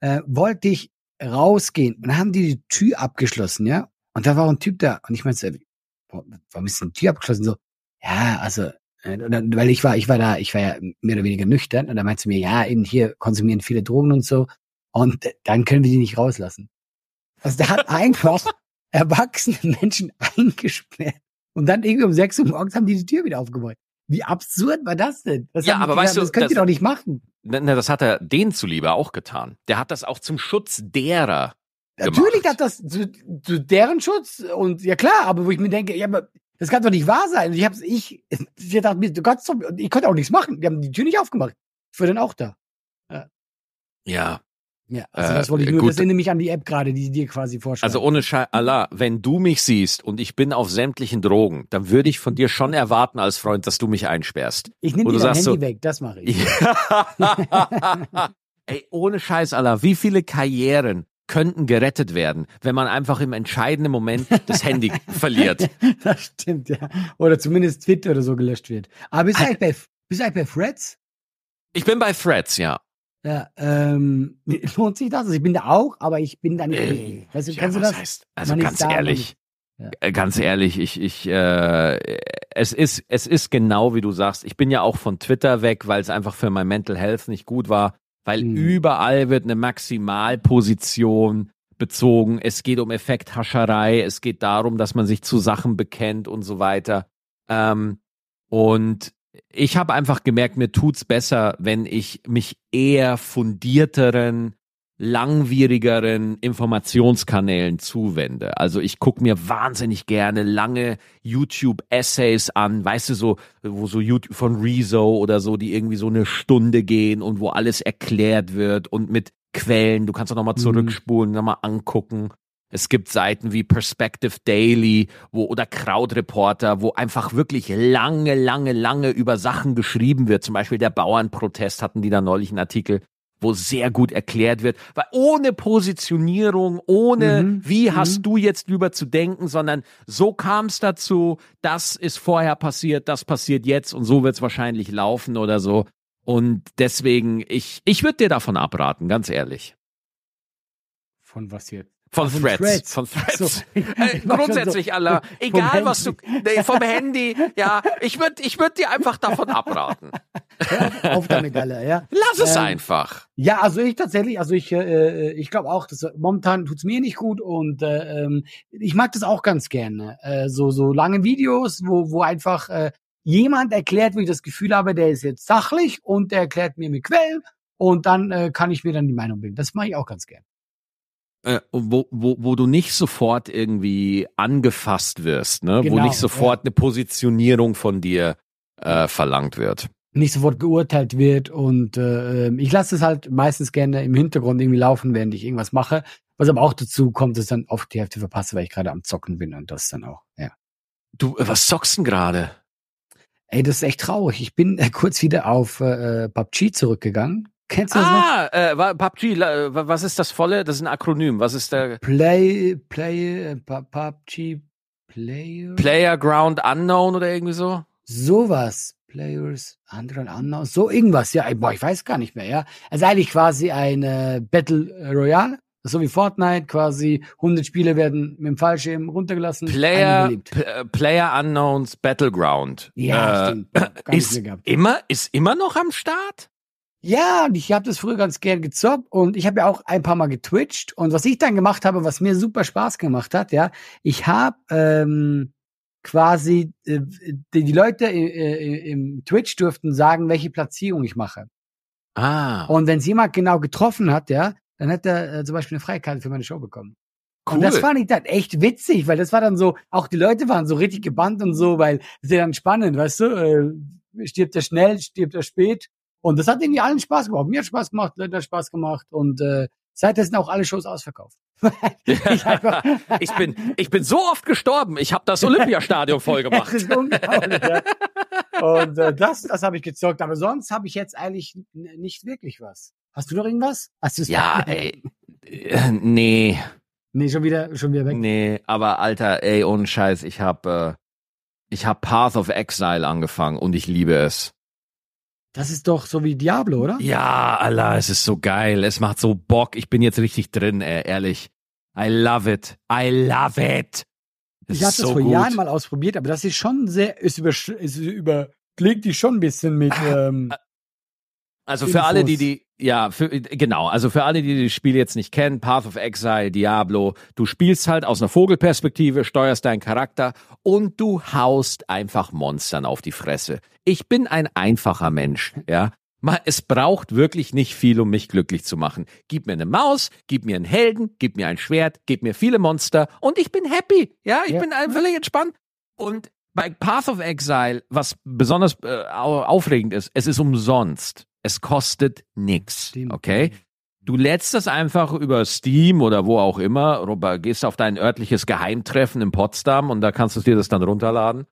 äh, wollte ich rausgehen. Und dann haben die die Tür abgeschlossen, ja. Und da war ein Typ da. Und ich meinte, warum ist denn die Tür abgeschlossen? So, ja, also Äh, weil ich war, ich war da, ich war ja mehr oder weniger nüchtern und da meinte sie mir, ja, eben hier konsumieren viele Drogen und so und dann können wir die nicht rauslassen. Also der hat einfach erwachsene Menschen eingesperrt und dann irgendwie um sechs Uhr morgens haben die die Tür wieder aufgebaut. Wie absurd war das denn? Das ja, aber weißt du, das könnt das, ihr doch nicht machen. Ne, ne, das hat er denen zuliebe auch getan. Der hat das auch zum Schutz derer Natürlich hat das zu, zu, deren Schutz und ja klar, aber wo ich mir denke, ja, aber das kann doch nicht wahr sein. Ich hab's, ich, ich dachte mir, du kannst doch, ich konnte auch nichts machen. Die haben die Tür nicht aufgemacht. Ich war dann auch da. Ja. Ja. Ja, also das wollte ich äh, nur, gut. das erinnere mich an die App gerade, die dir quasi vorschlägt. Also ohne Schei Allah, wenn du mich siehst und ich bin auf sämtlichen Drogen, dann würde ich von dir schon erwarten als Freund, dass du mich einsperrst. Ich nehme dir dein Handy so, weg, das mache ich. Ey, ohne Scheiß Allah, wie viele Karrieren könnten gerettet werden, wenn man einfach im entscheidenden Moment das Handy verliert. Das stimmt, ja. Oder zumindest Twitter oder so gelöscht wird. Aber bist du eigentlich bei, bist du eigentlich bei Threads? Ich bin bei Threads, ja. Ja, ähm, lohnt sich das? Also ich bin da auch, aber ich bin da nicht. Äh, weißt du, ja, kennst du das? Heißt, also man ganz ehrlich, ja. Äh, ganz ehrlich, ich, ich, äh, es ist, es ist genau wie du sagst. Ich bin ja auch von Twitter weg, weil es einfach für mein Mental Health nicht gut war. Weil mhm. überall wird eine Maximalposition bezogen. Es geht um Effekthascherei. Es geht darum, dass man sich zu Sachen bekennt und so weiter. Ähm, und ich habe einfach gemerkt, mir tut's besser, wenn ich mich eher fundierteren, langwierigeren Informationskanälen zuwende. Also ich gucke mir wahnsinnig gerne lange YouTube-Essays an, weißt du, so, wo so YouTube von Rezo oder so, die irgendwie so eine Stunde gehen und wo alles erklärt wird und mit Quellen, du kannst auch nochmal mhm. zurückspulen, mhm. nochmal angucken. Es gibt Seiten wie Perspective Daily wo, oder Crowdreporter, wo einfach wirklich lange, lange, lange über Sachen geschrieben wird. Zum Beispiel der Bauernprotest hatten die da neulich einen Artikel wo sehr gut erklärt wird, weil ohne Positionierung, ohne mhm. wie hast mhm. du jetzt lieber zu denken, sondern so kam es dazu, das ist vorher passiert, das passiert jetzt und so wird es wahrscheinlich laufen oder so. Und deswegen, ich, ich würde dir davon abraten, ganz ehrlich. Von was jetzt? Von, von Threads. Threads. Von Threads. So. Äh, grundsätzlich, so, Allah. Egal, was du. Nee, vom Handy. Ja, ich würde ich würd dir einfach davon abraten. Ja, auf deine Galle, ja. Lass es ähm, einfach. Ja, also ich tatsächlich, also ich, äh, ich glaube auch, dass momentan tut's mir nicht gut und äh, ähm, ich mag das auch ganz gerne. Äh, so, so lange Videos, wo, wo einfach äh, jemand erklärt, wo ich das Gefühl habe, der ist jetzt sachlich und der erklärt mir mit Quellen und dann äh, kann ich mir dann die Meinung bilden. Das mache ich auch ganz gerne äh, wo, wo, wo du nicht sofort irgendwie angefasst wirst, ne? Genau, wo nicht sofort ja. eine Positionierung von dir äh, verlangt wird. Nicht sofort geurteilt wird und äh, ich lasse es halt meistens gerne im Hintergrund irgendwie laufen, während ich irgendwas mache. Was aber auch dazu kommt, dass dann oft die Hälfte verpasse, weil ich gerade am Zocken bin und das dann auch, ja. Du, äh, was zockst denn gerade? Ey, das ist echt traurig. Ich bin äh, kurz wieder auf äh, PUBG zurückgegangen. Kennst du das ah, noch? Äh, PUBG, was ist das volle? Das ist ein Akronym. Was ist der? Play, Play, PUBG, Player. Player Ground Unknown oder irgendwie so? Sowas. Players, Underground Unknown, so irgendwas, ja, boah, ich weiß gar nicht mehr, ja. Also eigentlich quasi ein äh, Battle Royale, so wie Fortnite, quasi 100 Spiele werden mit dem Fallschirm runtergelassen. Player, Player Unknowns Battleground. Ja, äh, stimmt. Ist immer, ist immer noch am Start? Ja, und ich habe das früher ganz gern gezockt und ich habe ja auch ein paar Mal getwitcht und was ich dann gemacht habe, was mir super Spaß gemacht hat, ja, ich habe ähm, quasi äh, die, die Leute äh, äh, im Twitch durften sagen, welche Platzierung ich mache. Ah. Und wenn es jemand genau getroffen hat, ja, dann hat er äh, zum Beispiel eine Freikarte für meine Show bekommen. Cool. Und das fand ich dann echt witzig, weil das war dann so, auch die Leute waren so richtig gebannt und so, weil ist ja dann spannend, weißt du, äh, stirbt er schnell, stirbt er spät und das hat irgendwie allen Spaß gemacht. Mir hat Spaß gemacht, Leute hat Spaß gemacht und äh, seitdem sind auch alle Shows ausverkauft. ich, ich, bin, ich bin so oft gestorben. Ich habe das Olympiastadion voll gemacht. das ist unglaublich, ja. Und äh, das, das habe ich gezockt. Aber sonst habe ich jetzt eigentlich nicht wirklich was. Hast du noch irgendwas? Hast du's ja, ey, äh, nee. Nee, schon wieder, schon wieder weg. Nee, aber Alter, ey, ohne Scheiß, ich habe, äh, ich habe Path of Exile angefangen und ich liebe es. Das ist doch so wie Diablo, oder? Ja, Allah, es ist so geil. Es macht so Bock. Ich bin jetzt richtig drin, ey, ehrlich. I love it. I love it. Es ich habe das so vor gut. Jahren mal ausprobiert, aber das ist schon sehr, ist, über, ist über, pflegt die schon ein bisschen mit. Ähm, also für Infos. alle, die die, ja, für, genau, also für alle, die das Spiel jetzt nicht kennen, Path of Exile, Diablo, du spielst halt aus einer Vogelperspektive, steuerst deinen Charakter und du haust einfach Monstern auf die Fresse. Ich bin ein einfacher Mensch, ja. Es braucht wirklich nicht viel, um mich glücklich zu machen. Gib mir eine Maus, gib mir einen Helden, gib mir ein Schwert, gib mir viele Monster und ich bin happy. Ja, ich ja. bin völlig entspannt. Und bei Path of Exile, was besonders äh, aufregend ist, es ist umsonst. Es kostet nichts. Okay? Du lädst das einfach über Steam oder wo auch immer, rüber, gehst auf dein örtliches Geheimtreffen in Potsdam und da kannst du dir das dann runterladen.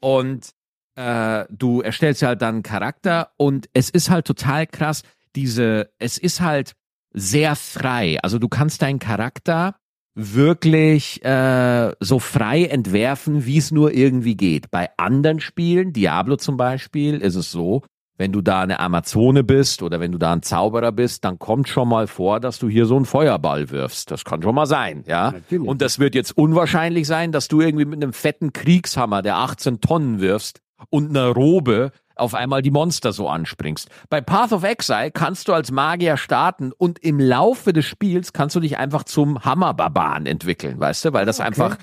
Und äh, du erstellst halt dann einen Charakter und es ist halt total krass, diese, es ist halt sehr frei. Also du kannst deinen Charakter wirklich äh, so frei entwerfen, wie es nur irgendwie geht. Bei anderen Spielen, Diablo zum Beispiel, ist es so, wenn du da eine Amazone bist oder wenn du da ein Zauberer bist, dann kommt schon mal vor, dass du hier so einen Feuerball wirfst. Das kann schon mal sein, ja. Natürlich. Und das wird jetzt unwahrscheinlich sein, dass du irgendwie mit einem fetten Kriegshammer, der 18 Tonnen wirfst und einer Robe auf einmal die Monster so anspringst. Bei Path of Exile kannst du als Magier starten und im Laufe des Spiels kannst du dich einfach zum Hammerbarbaren entwickeln, weißt du, weil das okay. einfach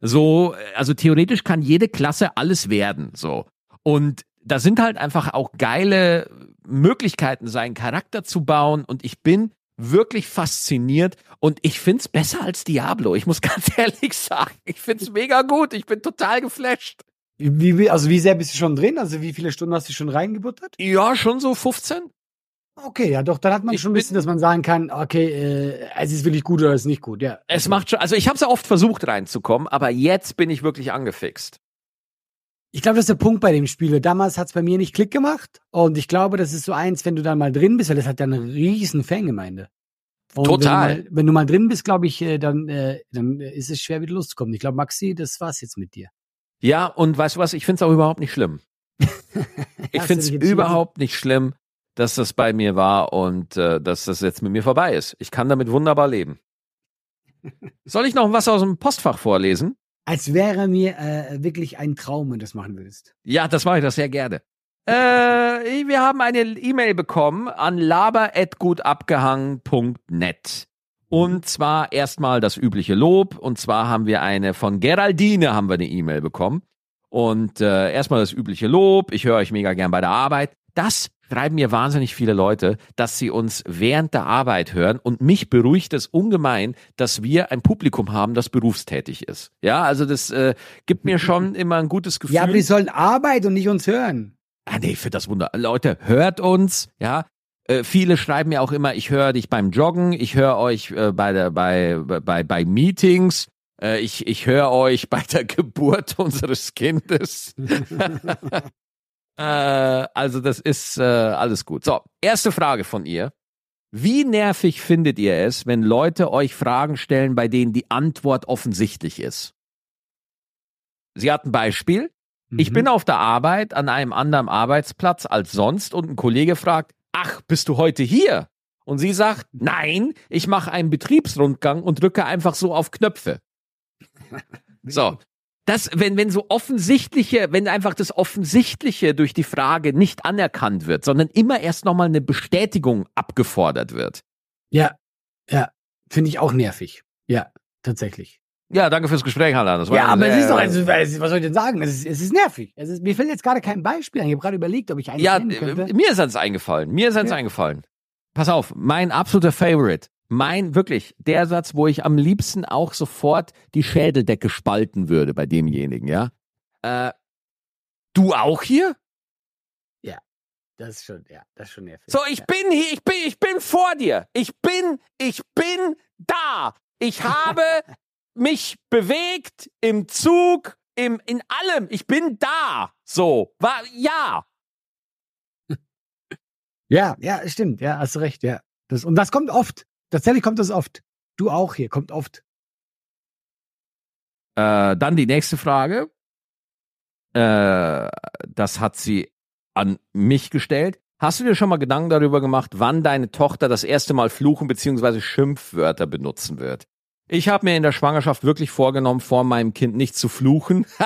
so, also theoretisch kann jede Klasse alles werden, so. Und da sind halt einfach auch geile Möglichkeiten, seinen Charakter zu bauen und ich bin wirklich fasziniert und ich find's besser als Diablo. Ich muss ganz ehrlich sagen, ich find's mega gut. Ich bin total geflasht. Wie, also wie sehr bist du schon drin? Also wie viele Stunden hast du schon reingebuttert? Ja, schon so 15. Okay, ja, doch, dann hat man ich schon ein bisschen, dass man sagen kann, okay, äh, es ist wirklich gut oder es ist nicht gut, ja. Es macht schon, also ich habe es ja oft versucht reinzukommen, aber jetzt bin ich wirklich angefixt. Ich glaube, das ist der Punkt bei dem Spiel. Damals hat es bei mir nicht Klick gemacht. Und ich glaube, das ist so eins, wenn du dann mal drin bist, weil das hat ja eine riesen Fangemeinde. Und Total. Wenn du, mal, wenn du mal drin bist, glaube ich, äh, dann, äh, dann ist es schwer, wieder loszukommen. Ich glaube, Maxi, das war's jetzt mit dir. Ja, und weißt du was? Ich finde es auch überhaupt nicht schlimm. ich finde es überhaupt nicht schlimm, dass das bei mir war und äh, dass das jetzt mit mir vorbei ist. Ich kann damit wunderbar leben. Soll ich noch was aus dem Postfach vorlesen? Als wäre mir äh, wirklich ein Traum, wenn du das machen würdest. Ja, das mache ich das sehr gerne. Äh, wir haben eine E-Mail bekommen an laber.gutabgehangen.net. Und zwar erstmal das übliche Lob. Und zwar haben wir eine von Geraldine haben wir eine E-Mail bekommen. Und äh, erstmal das übliche Lob. Ich höre euch mega gern bei der Arbeit. Das schreiben mir wahnsinnig viele Leute, dass sie uns während der Arbeit hören. Und mich beruhigt es ungemein, dass wir ein Publikum haben, das berufstätig ist. Ja, also das äh, gibt mir schon immer ein gutes Gefühl. Ja, aber die sollen arbeiten und nicht uns hören. Ah, nee, für das Wunder. Leute, hört uns, ja. Äh, viele schreiben mir auch immer, ich höre dich beim Joggen, ich höre euch äh, bei, der, bei, bei, bei Meetings, äh, ich, ich höre euch bei der Geburt unseres Kindes. äh, also das ist äh, alles gut. So, erste Frage von ihr. Wie nervig findet ihr es, wenn Leute euch Fragen stellen, bei denen die Antwort offensichtlich ist? Sie hat ein Beispiel. Mhm. Ich bin auf der Arbeit an einem anderen Arbeitsplatz als sonst und ein Kollege fragt, ach, bist du heute hier? Und sie sagt, nein, ich mache einen Betriebsrundgang und drücke einfach so auf Knöpfe. So. Das, wenn, wenn so offensichtliche, wenn einfach das Offensichtliche durch die Frage nicht anerkannt wird, sondern immer erst nochmal eine Bestätigung abgefordert wird. Ja, ja, finde ich auch nervig. Ja, tatsächlich. Ja, danke fürs Gespräch, Harlan. Ja, aber es ist doch, also, was soll ich denn sagen? Es ist, es ist nervig. Es ist, mir fällt jetzt gerade kein Beispiel ein. Ich habe gerade überlegt, ob ich einen Ja, mir ist eins eingefallen. Mir ist eins ja. eingefallen. Pass auf, mein absoluter Favorite. Mein, wirklich, der Satz, wo ich am liebsten auch sofort die Schädeldecke spalten würde bei demjenigen, ja? Äh, du auch hier? Ja, das ist schon, ja, das ist schon nervig. So, ich ja. bin hier, ich bin, ich bin vor dir. Ich bin, ich bin da. Ich habe mich bewegt im Zug, im, in allem. Ich bin da. So, war, ja. Ja, ja, stimmt. Ja, hast recht. Ja. Das, und das kommt oft. Tatsächlich kommt das oft. Du auch hier, kommt oft. Äh, dann die nächste Frage. Äh, das hat sie an mich gestellt. Hast du dir schon mal Gedanken darüber gemacht, wann deine Tochter das erste Mal Fluchen bzw. Schimpfwörter benutzen wird? Ich habe mir in der Schwangerschaft wirklich vorgenommen, vor meinem Kind nicht zu fluchen.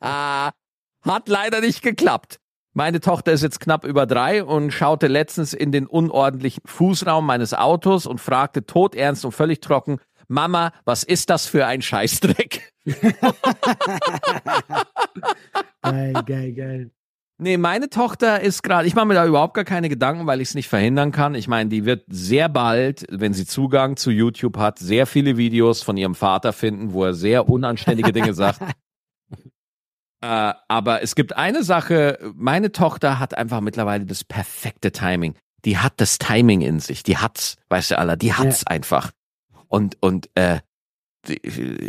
Hat leider nicht geklappt. Meine Tochter ist jetzt knapp über drei und schaute letztens in den unordentlichen Fußraum meines Autos und fragte todernst und völlig trocken, Mama, was ist das für ein Scheißdreck? geil, geil, geil. Nee, meine Tochter ist gerade, ich mache mir da überhaupt gar keine Gedanken, weil ich es nicht verhindern kann. Ich meine, die wird sehr bald, wenn sie Zugang zu YouTube hat, sehr viele Videos von ihrem Vater finden, wo er sehr unanständige Dinge sagt. Äh, aber es gibt eine Sache, meine Tochter hat einfach mittlerweile das perfekte Timing. Die hat das Timing in sich, die hat's, weißt du, Allah, die hat's ja. einfach. Und, und äh,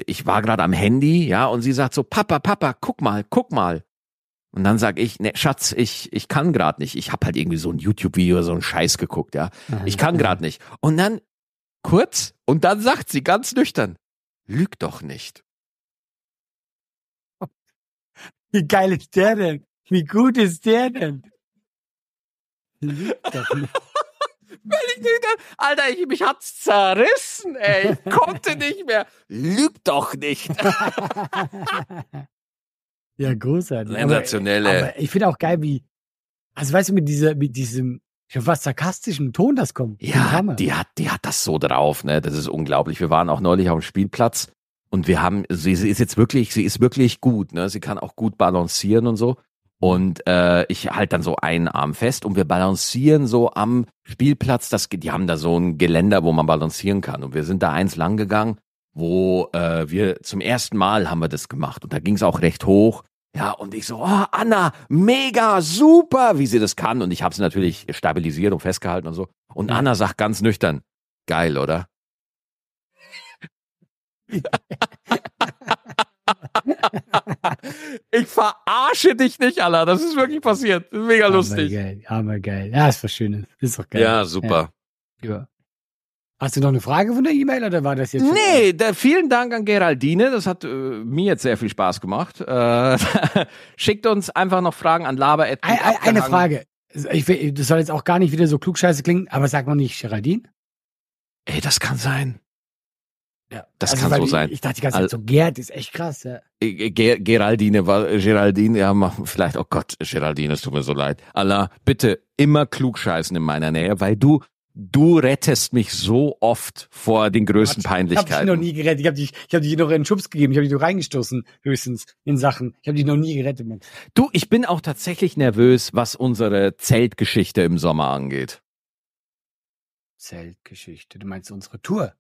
ich war gerade am Handy, ja, und sie sagt so, Papa, Papa, guck mal, guck mal. Und dann sag ich, ne, Schatz, ich, ich kann gerade nicht. Ich habe halt irgendwie so ein YouTube-Video, so ein Scheiß geguckt, ja. Ich kann gerade nicht. Und dann kurz, und dann sagt sie ganz nüchtern, lüg doch nicht. Wie geil ist der denn? Wie gut ist der denn? Lüg doch nicht. Alter, ich, mich hat's zerrissen, ey. Ich konnte nicht mehr. Lüg doch nicht. Ja, großartig. Sensationelle. Aber, aber ich finde auch geil, wie, also weißt du, mit dieser, mit diesem, schon fast sarkastischen Ton das kommt. Ja, die hat, die hat das so drauf, ne? Das ist unglaublich. Wir waren auch neulich auf dem Spielplatz und wir haben, sie, sie ist jetzt wirklich, sie ist wirklich gut, ne? Sie kann auch gut balancieren und so. Und äh, ich halt dann so einen Arm fest und wir balancieren so am Spielplatz. Das, die haben da so ein Geländer, wo man balancieren kann. Und wir sind da eins lang gegangen, wo äh, wir zum ersten Mal haben wir das gemacht. Und da ging es auch recht hoch. Ja, und ich so, oh, Anna, mega, super, wie sie das kann. Und ich habe sie natürlich stabilisiert und festgehalten und so. Und Anna sagt ganz nüchtern, geil, oder? ich verarsche dich nicht, Anna. Das ist wirklich passiert. Mega lustig. Geil, hammer geil. Ja, ist was Schönes. Ist doch geil. Ja, super. Ja. ja. Hast du noch eine Frage von der E-Mail oder war das jetzt? Nee, da, vielen Dank an Geraldine. Das hat äh, mir jetzt sehr viel Spaß gemacht. Äh, schickt uns einfach noch Fragen an laber. Ein, eine Frage. Ich, das soll jetzt auch gar nicht wieder so klugscheiße klingen, aber sag mal nicht Geraldine? Ey, das kann sein. Ja, das also, kann so ich, sein. Ich dachte die ganze Zeit so, Gerd ist echt krass, ja. Äh, Ger Geraldine war, Geraldine, ja, vielleicht, oh Gott, Geraldine, es tut mir so leid. Allah, bitte immer klugscheißen in meiner Nähe, weil du du rettest mich so oft vor den größten Peinlichkeiten. Ich habe dich noch nie gerettet. Ich habe dich, ich hab dich noch einen Schubs gegeben. Ich habe dich noch reingestoßen, höchstens in Sachen. Ich habe dich noch nie gerettet. Mann. Du, ich bin auch tatsächlich nervös, was unsere Zeltgeschichte im Sommer angeht. Zeltgeschichte? Du meinst unsere Tour?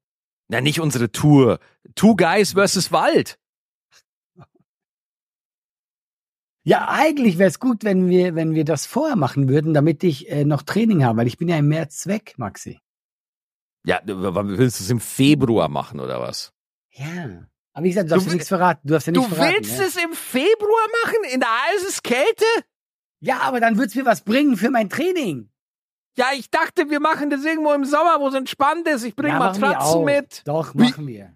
Na, nicht unsere Tour. Two Guys versus Wald. Ja, eigentlich wäre es gut, wenn wir, wenn wir das vorher machen würden, damit ich äh, noch Training habe, weil ich bin ja im März weg, Maxi. Ja, willst du es im Februar machen oder was? Ja. Aber wie gesagt, du darfst du, ja nichts verraten. Du, darfst ja nichts du verraten, willst ja? es im Februar machen? In der Eiseskälte? Ja, aber dann wird's mir was bringen für mein Training. Ja, ich dachte, wir machen das irgendwo im Sommer, wo es entspannt ist. Ich bringe ja, Matratzen mit. Doch, machen wir.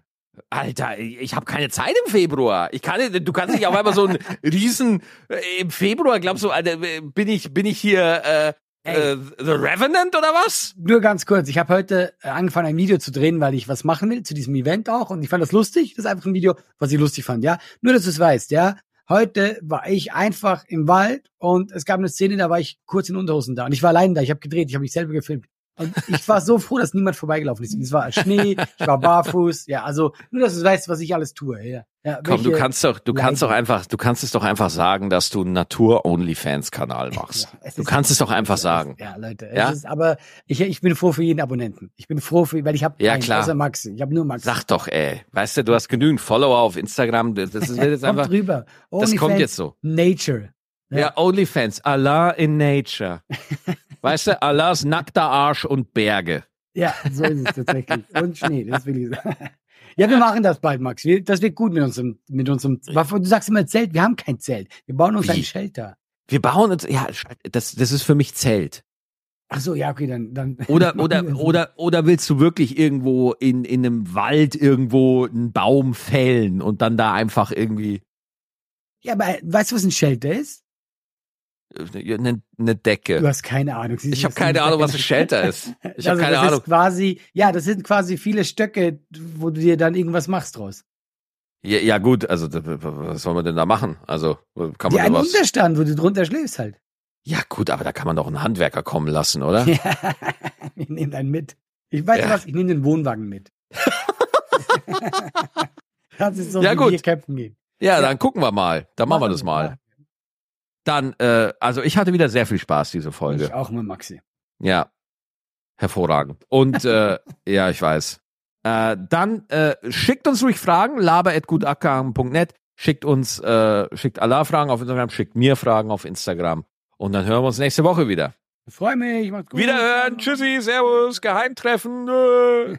Alter, ich habe keine Zeit im Februar. Ich kann, du kannst nicht auf einmal so einen riesen äh, im Februar. Glaubst du, Alter, bin ich bin ich hier äh, äh, The Revenant oder was? Nur ganz kurz. Ich habe heute äh, angefangen, ein Video zu drehen, weil ich was machen will zu diesem Event auch und ich fand das lustig. Das ist einfach ein Video, was ich lustig fand. Ja, nur dass du es weißt. Ja, heute war ich einfach im Wald und es gab eine Szene, da war ich kurz in Unterhosen da und ich war allein da. Ich habe gedreht, ich habe mich selber gefilmt. Und ich war so froh, dass niemand vorbeigelaufen ist. Es war Schnee, ich war barfuß. Ja, also nur, dass du weißt, was ich alles tue. Ja. Ja, Komm, du kannst doch, du kannst doch einfach, du kannst es doch einfach sagen, dass du einen Natur-Onlyfans-Kanal machst. Ja, du kannst es doch einfach sagen. Ja, Leute. Ja? Ist, aber ich, ich bin froh für jeden Abonnenten. Ich bin froh für, weil ich habe ja, einen, klar. außer Max. Ich habe nur Max. Sag doch, ey. Weißt du, du hast genügend Follower auf Instagram. Das ist jetzt einfach. Drüber. das kommt jetzt so. Nature. Ja, ja OnlyFans. Allah in Nature. Weißt du, Allahs nackter Arsch und Berge. Ja, so ist es tatsächlich. Und Schnee, das will ich sagen. Ja, wir machen das bald, Max. Das wird gut mit unserem, mit unserem, du sagst immer Zelt, wir haben kein Zelt. Wir bauen uns Wie? ein Shelter. Wir bauen uns, ja, das, das ist für mich Zelt. Ach so, ja, okay, dann, dann. Oder, oder, oder, oder willst du wirklich irgendwo in, in einem Wald irgendwo einen Baum fällen und dann da einfach irgendwie. Ja, aber weißt du, was ein Shelter ist? Eine, eine Decke. Du hast keine Ahnung. Sie ich habe keine Ahnung, was ein Shelter ist. Ich also habe keine das Ahnung. Ist quasi, ja, das sind quasi viele Stöcke, wo du dir dann irgendwas machst draus. Ja, ja gut, also was soll man denn da machen? Also kann man ja, da ein was? Unterstand, wo du drunter schläfst halt. Ja gut, aber da kann man doch einen Handwerker kommen lassen, oder? Ja, ich nehme deinen mit. Ich weiß Ja. ja. was, ich nehme den Wohnwagen mit. das ist so, Ja, gut. campen gehen. Ja, dann gucken wir mal. Dann machen wir das mal. Dann, äh, also ich hatte wieder sehr viel Spaß, diese Folge. Ich auch mit Maxi. Ja. Hervorragend. Und äh, ja, ich weiß. Äh, dann äh, schickt uns ruhig Fragen, laber.gutackern.net. Schickt uns, äh, schickt Allah Fragen auf Instagram, schickt mir Fragen auf Instagram. Und dann hören wir uns nächste Woche wieder. Ich freue mich. Macht's gut. Wiederhören. Tschüssi, Servus, Geheimtreffen.